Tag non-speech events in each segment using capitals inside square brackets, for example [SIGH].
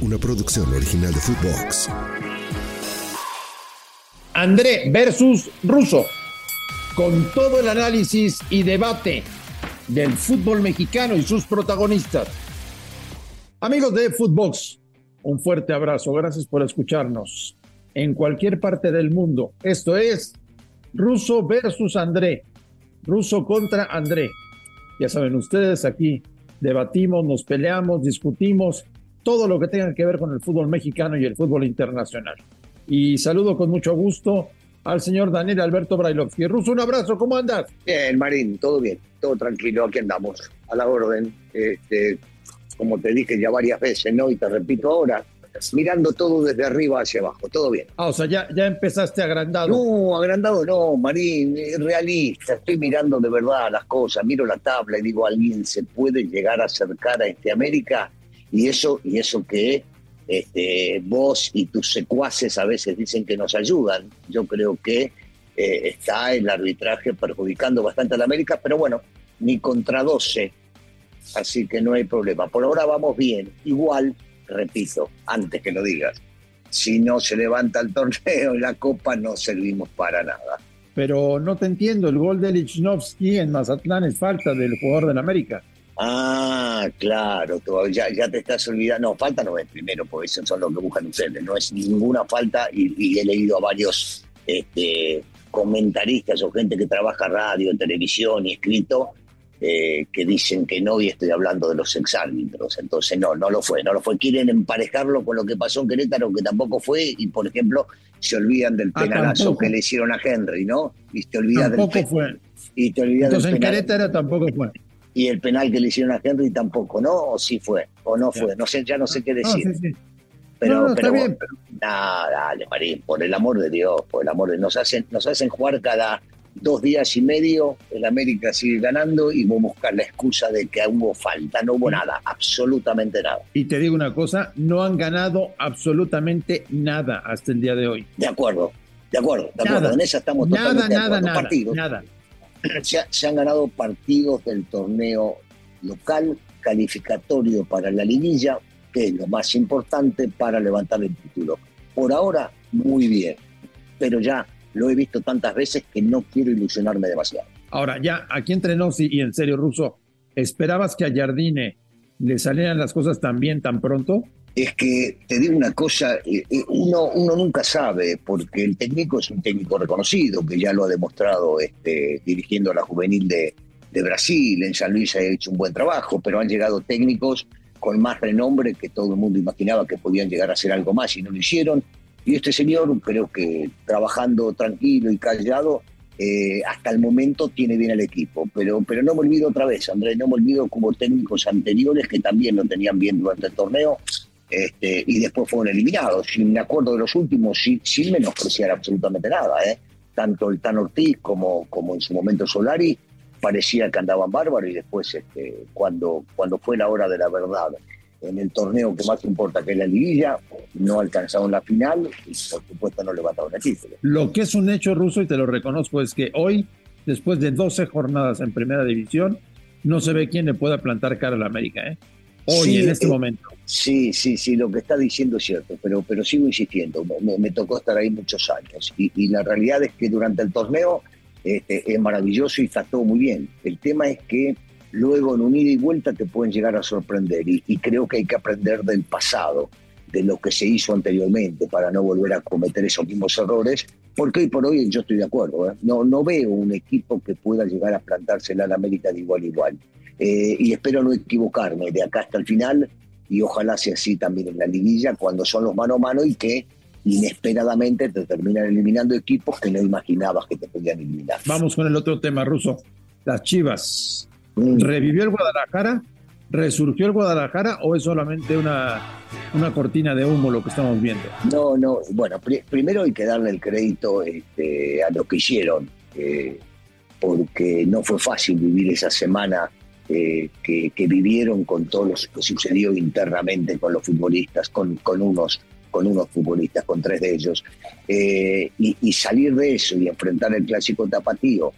una producción original de Footbox. André versus Russo, con todo el análisis y debate del fútbol mexicano y sus protagonistas. Amigos de Footbox, un fuerte abrazo, gracias por escucharnos en cualquier parte del mundo. Esto es Russo versus André, Russo contra André. Ya saben ustedes, aquí debatimos, nos peleamos, discutimos todo lo que tenga que ver con el fútbol mexicano y el fútbol internacional. Y saludo con mucho gusto al señor Daniel Alberto Brailovsky. Russo, un abrazo, ¿cómo andas? Bien, Marín, todo bien, todo tranquilo, aquí andamos, a la orden. Este, como te dije ya varias veces, ¿no? Y te repito ahora, mirando todo desde arriba hacia abajo, todo bien. Ah, o sea, ya, ya empezaste agrandado. No, agrandado no, Marín, realista, estoy mirando de verdad las cosas, miro la tabla y digo, ¿alguien se puede llegar a acercar a este América? Y eso, y eso que este, vos y tus secuaces a veces dicen que nos ayudan, yo creo que eh, está el arbitraje perjudicando bastante a la América, pero bueno, ni contra 12, así que no hay problema. Por ahora vamos bien. Igual, repito, antes que lo digas, si no se levanta el torneo la copa no servimos para nada. Pero no te entiendo, el gol de Lichnowsky en Mazatlán es falta del jugador del América. Ah, claro, ya, ya te estás olvidando. No, falta no es primero, porque eso son los que buscan ustedes. No es ninguna falta y, he leído a varios este, comentaristas o gente que trabaja radio, televisión y escrito eh, que dicen que no y estoy hablando de los exárbitros. Entonces, no, no lo fue, no lo fue. Quieren emparejarlo con lo que pasó en Querétaro, que tampoco fue, y por ejemplo, se olvidan del ah, penalazo que le hicieron a Henry, ¿no? Y te olvidas tampoco fue. Y te olvidas Entonces, en Querétaro tampoco fue y el penal que le hicieron a Henry tampoco, ¿no? O sí fue, o no fue, no sé, ya no sé qué decir. Pero, pero, bien, nada, dale, Marín, por el amor de Dios, por el amor de nos hacen, nos hacen jugar cada dos días y medio, el América sigue ganando y vamos a buscar la excusa de que hubo falta, no hubo nada, absolutamente nada. Y te digo una cosa, no han ganado absolutamente nada hasta el día de hoy. De acuerdo, de acuerdo, de acuerdo, en esa estamos totalmente nada, de acuerdo. Nada, nada [CLEARS THROAT] se, han ganado partidos del torneo local calificatorio para la liguilla, que es lo más importante para levantar el título. Por ahora, muy bien, pero ya lo he visto tantas veces que no quiero ilusionarme demasiado. Ahora, ya aquí entre nos y, en serio, Ruso, ¿esperabas que a Jardine le salieran las cosas tan bien tan pronto? Es que te digo una cosa, eh, eh, uno, uno nunca sabe, porque el técnico es un técnico reconocido, que ya lo ha demostrado este, dirigiendo a la juvenil de, de Brasil, en San Luis ha hecho un buen trabajo, pero han llegado técnicos con más renombre que todo el mundo imaginaba que podían llegar a hacer algo más y no lo hicieron. Y este señor, creo que trabajando tranquilo y callado, eh, hasta el momento tiene bien el equipo. Pero, pero no me olvido otra vez, Andrés, no me olvido como técnicos anteriores que también lo tenían bien durante el torneo, este, y después fueron eliminados. sin me acuerdo de los últimos, sin, sin menospreciar absolutamente nada. ¿eh? Tanto el Tan Ortiz como, como en su momento Solari parecía que andaban bárbaros y después este, cuando, cuando fue la hora de la verdad en el torneo que más importa, que es la liguilla, no alcanzaron la final y por supuesto no levantaron el título. Lo que es un hecho ruso, y te lo reconozco, es que hoy, después de 12 jornadas en primera división, no se ve quién le pueda plantar cara a la América. ¿eh? Hoy, en este eh, momento. Sí, sí, sí, lo que está diciendo es cierto, pero, pero sigo insistiendo, me, tocó estar ahí muchos años y, la realidad es que durante el torneo este, es maravilloso y está todo muy bien. El tema es que luego en un ida y vuelta te pueden llegar a sorprender y, y creo que hay que aprender del pasado, de lo que se hizo anteriormente para no volver a cometer esos mismos errores, porque hoy por hoy yo estoy de acuerdo, ¿eh? no, no veo un equipo que pueda llegar a plantársela en América de igual a igual. Eh, y espero no equivocarme de acá hasta el final y ojalá sea así también en la liguilla cuando son los mano a mano y que inesperadamente te terminan eliminando equipos que no imaginabas que te podían eliminar. Vamos con el otro tema ruso. Las Chivas. Mm. ¿Revivió el Guadalajara? ¿Resurgió el Guadalajara o es solamente una, una cortina de humo lo que estamos viendo? No, no. Bueno, primero hay que darle el crédito este, a lo que hicieron, eh, porque no fue fácil vivir esa semana eh, que, vivieron con todo lo que sucedió internamente con los futbolistas, con, con, unos, con unos futbolistas, con tres de ellos, eh, y, salir de eso y enfrentar el clásico tapatío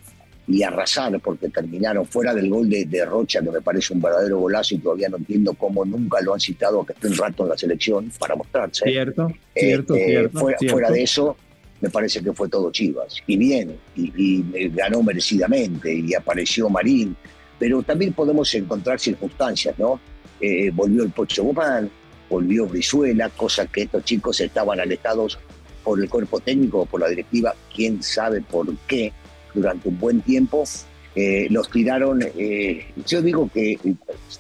y arrasar, porque terminaron fuera del gol de, de, Rocha, que me parece un verdadero golazo y todavía no entiendo cómo nunca lo han citado que esté un rato en la selección para mostrarse. Cierto, cierto, Este, cierto, fuera, cierto. fuera de eso, me parece que fue todo Chivas. Y bien, y, y ganó merecidamente, y apareció Marín, pero también podemos encontrar circunstancias, ¿no? Eh, volvió el Pocho Guzmán, volvió Brizuela, cosa que estos chicos estaban alejados por el cuerpo técnico o por la directiva, quién sabe por qué, durante un buen tiempo. Eh, los tiraron, eh, yo digo que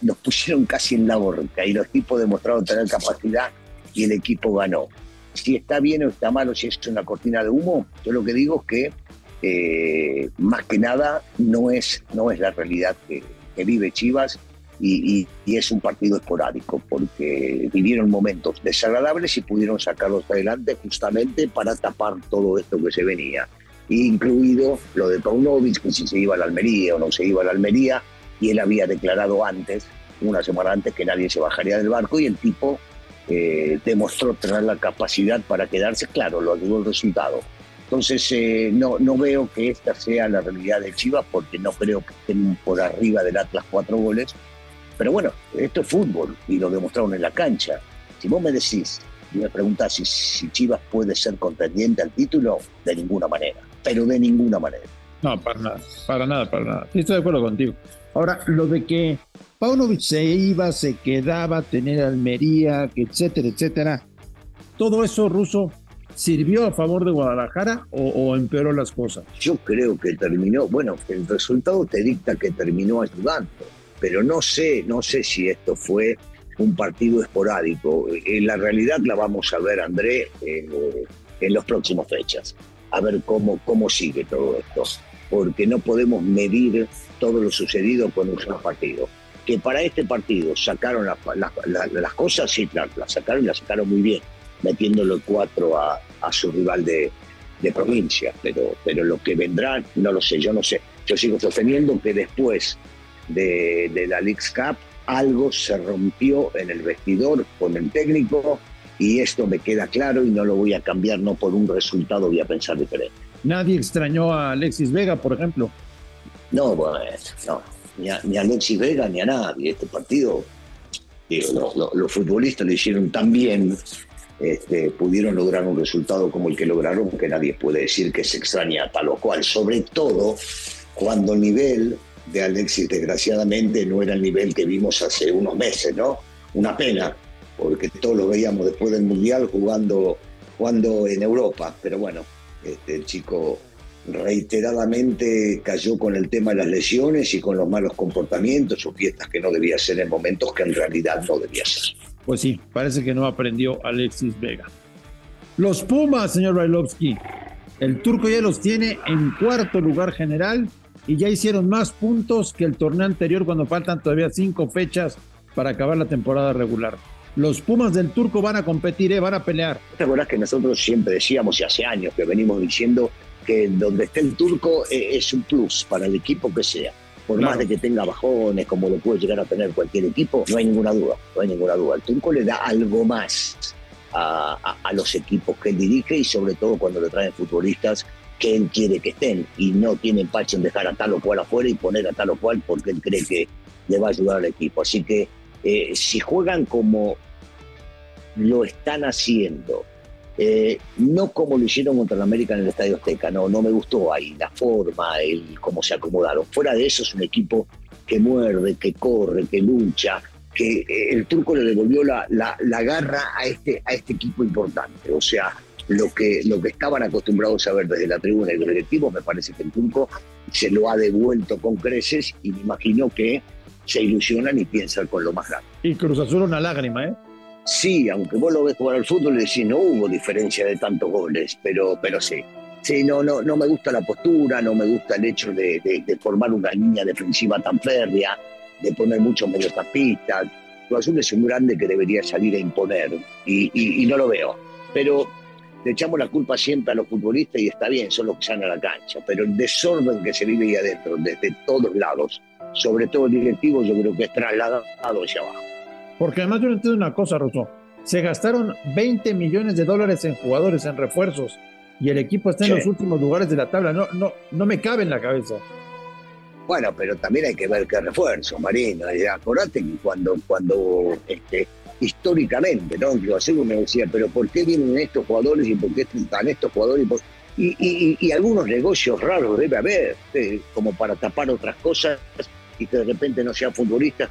los pusieron casi en la borca y los tipos demostraron tener capacidad y el equipo ganó. Si está bien o está mal o si es una cortina de humo, yo lo que digo es que eh, más que nada no es, no es la realidad que, vive Chivas y, es un partido esporádico porque vivieron momentos desagradables y pudieron sacarlos adelante justamente para tapar todo esto que se venía, incluido lo de Paunovic, que si se iba a la Almería o no se iba a la Almería, y él había declarado antes, una semana antes, que nadie se bajaría del barco y el tipo eh, demostró tener la capacidad para quedarse, claro, lo ayudó el resultado. Entonces, eh, no, no veo que esta sea la realidad de Chivas porque no creo que estén por arriba del Atlas cuatro goles. Pero bueno, esto es fútbol y lo demostraron en la cancha. Si vos me decís y me preguntás si, Chivas puede ser contendiente al título, de ninguna manera. Pero de ninguna manera. No, para nada, para nada, para nada. Estoy de acuerdo contigo. Ahora, lo de que Paunovic se iba, se quedaba, tener Almería, etcétera, etcétera. Todo eso, Ruso, ¿Sirvió a favor de Guadalajara o, empeoró las cosas? Yo creo que terminó, bueno, el resultado te dicta que terminó ayudando, pero no sé, no sé si esto fue un partido esporádico. En la realidad la vamos a ver, André, en, en las próximas fechas, a ver cómo, cómo sigue todo esto, porque no podemos medir todo lo sucedido con un solo partido. Que para este partido sacaron la, la, la, las cosas, sí, las la sacaron y las sacaron muy bien metiéndolo cuatro a, a su rival de, de, provincia, pero, pero lo que vendrá no lo sé, yo no sé. Yo sigo sosteniendo que después de, de la League's Cup algo se rompió en el vestidor con el técnico y esto me queda claro y no lo voy a cambiar, no por un resultado voy a pensar diferente. Nadie extrañó a Alexis Vega, por ejemplo. No, bueno, no, ni a, ni a Alexis Vega ni a nadie. Este partido, digo, los, los, los futbolistas lo hicieron tan bien este, pudieron lograr un resultado como el que lograron, que nadie puede decir que se extraña tal o cual, sobre todo cuando el nivel de Alexis, desgraciadamente, no era el nivel que vimos hace unos meses, ¿no? Una pena, porque todos lo veíamos después del Mundial jugando, jugando en Europa, pero bueno, este, el chico reiteradamente cayó con el tema de las lesiones y con los malos comportamientos o fiestas que no debía ser en momentos que en realidad no debía ser. Pues sí, parece que no aprendió Alexis Vega. Los Pumas, señor Bailovsky. El turco ya los tiene en cuarto lugar general y ya hicieron más puntos que el torneo anterior cuando faltan todavía cinco fechas para acabar la temporada regular. Los Pumas del turco van a competir, ¿eh? van a pelear. ¿Te acuerdas que nosotros siempre decíamos y hace años que venimos diciendo que donde esté el turco eh, es un plus para el equipo que sea? Por claro. más de que tenga bajones, como lo puede llegar a tener cualquier equipo, no hay ninguna duda, no hay ninguna duda. El turco le da algo más a, a, a, los equipos que él dirige y sobre todo cuando le traen futbolistas que él quiere que estén y no tiene empacho en dejar a tal o cual afuera y poner a tal o cual porque él cree que le va a ayudar al equipo. Así que eh, si juegan como lo están haciendo, eh, no como lo hicieron contra el América en el Estadio Azteca, no, no me gustó ahí la forma, el cómo se acomodaron. Fuera de eso es un equipo que muerde, que corre, que lucha, que eh, el turco le devolvió la, la, la, garra a este, a este equipo importante. O sea, lo que, lo que estaban acostumbrados a ver desde la tribuna y los directivos, me parece que el turco se lo ha devuelto con creces y me imagino que se ilusionan y piensan con lo más grande. Y Cruz Azul una lágrima, ¿eh? Sí, aunque vos lo ves jugar al fútbol y decís, no hubo diferencia de tantos goles, pero, pero sí. Sí, no, no, no me gusta la postura, no me gusta el hecho de, formar una línea defensiva tan férrea, de poner muchos mediocampistas. Cruz Azul es un grande que debería salir a imponer y, y, y, no lo veo. Pero le echamos la culpa siempre a los futbolistas y está bien, son los que salen a la cancha. Pero el desorden que se vive ahí adentro, desde todos lados, sobre todo el directivo, yo creo que es trasladado hacia abajo. Porque además yo no entiendo una cosa, Rosso. Se gastaron 20 millones de dólares en jugadores, en refuerzos, y el equipo está en sí. los últimos lugares de la tabla. No, no, no me cabe en la cabeza. Bueno, pero también hay que ver qué refuerzo, Marino. Acordate que cuando, cuando este, históricamente, ¿no? Yo me decía, pero ¿por qué vienen estos jugadores y por qué están estos jugadores? Y, algunos negocios raros debe haber, eh, como para tapar otras cosas y que de repente no sean futbolistas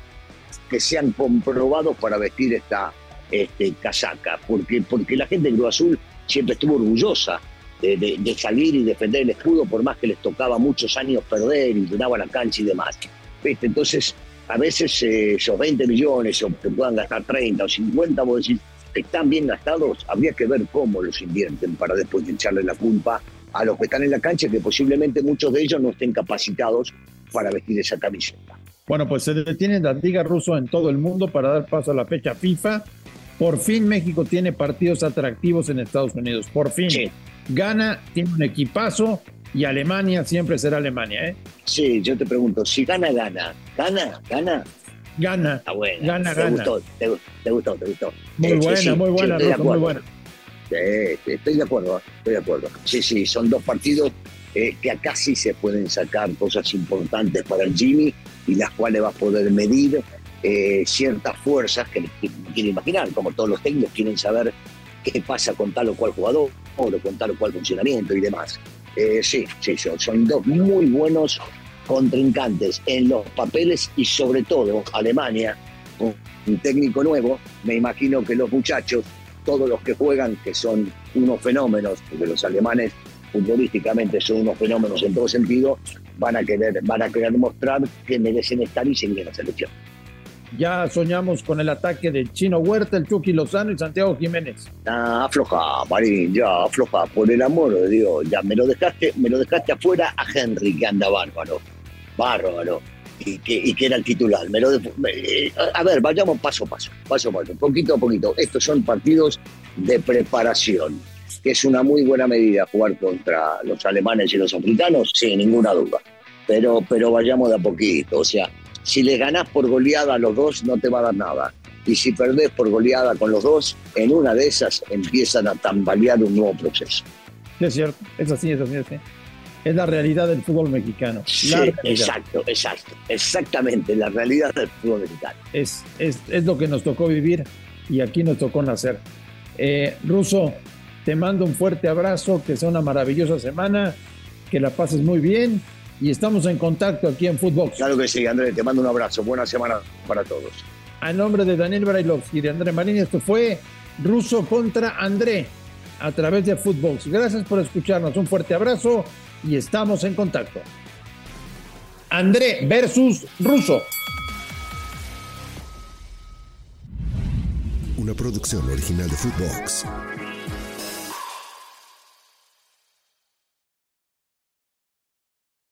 que sean comprobados para vestir esta este, casaca, porque, porque la gente de Cruz Azul siempre estuvo orgullosa de, salir y defender el escudo, por más que les tocaba muchos años perder y llenaba la cancha y demás. Entonces, a veces eh, esos 20 millones, o que puedan gastar 30 o 50, vos decís, están bien gastados, habría que ver cómo los invierten para después echarle la culpa a los que están en la cancha, que posiblemente muchos de ellos no estén capacitados para vestir esa camiseta. Bueno, pues se detienen las ligas ruso en todo el mundo para dar paso a la fecha FIFA. Por fin México tiene partidos atractivos en Estados Unidos. Por fin. Gana, tiene un equipazo y Alemania siempre será Alemania, ¿eh? Sí, yo te pregunto, si gana, gana. ¿Gana? ¿Gana? Gana. Está buena. Gana, te gana. Gustó, te, gustó, te gustó. Muy buena, muy buena, muy buena. Sí, estoy de acuerdo, estoy de acuerdo. Sí, sí, son dos partidos eh, que acá sí se pueden sacar cosas importantes para el Jimmy y las cuales va a poder medir eh, ciertas fuerzas que, quiere imaginar, como todos los técnicos quieren saber qué pasa con tal o cual jugador o con tal o cual funcionamiento y demás. Eh, sí, sí, son dos muy buenos contrincantes en los papeles y sobre todo Alemania, un técnico nuevo, me imagino que los muchachos, todos los que juegan, que son unos fenómenos, porque los alemanes futbolísticamente son unos fenómenos en todo sentido, van a querer, van a querer mostrar que merecen estar y seguir en la selección. Ya soñamos con el ataque del Chino Huerta, el Chucky Lozano y Santiago Jiménez. Ah, afloja, Marín, ya, afloja, por el amor de Dios, ya me lo dejaste, me lo dejaste afuera a Henry, que anda bárbaro, bárbaro, y que, y que era el titular. Me lo eh, a ver, vayamos paso a paso, paso a paso, poquito a poquito. Estos son partidos de preparación, que es una muy buena medida jugar contra los alemanes y los africanos, sin ninguna duda. Pero, pero vayamos de a poquito, o sea, si le ganás por goleada a los dos, no te va a dar nada. Y si perdés por goleada con los dos, en una de esas empiezan a tambalear un nuevo proceso. es cierto, es así, es así, es así. Es la realidad del fútbol mexicano. Sí, exacto, exacto. Exactamente, la realidad del fútbol mexicano. Es, es, es lo que nos tocó vivir y aquí nos tocó nacer. Eh, Ruso, te mando un fuerte abrazo, que sea una maravillosa semana, que la pases muy bien y estamos en contacto aquí en Footbox. Claro que sí, Andrés, te mando un abrazo. Buena semana para todos. A nombre de Daniel Brailovsky y de André Marín, esto fue Ruso contra André a través de Footbox. Gracias por escucharnos. Un fuerte abrazo y estamos en contacto. André versus Ruso. Una producción original de Footbox.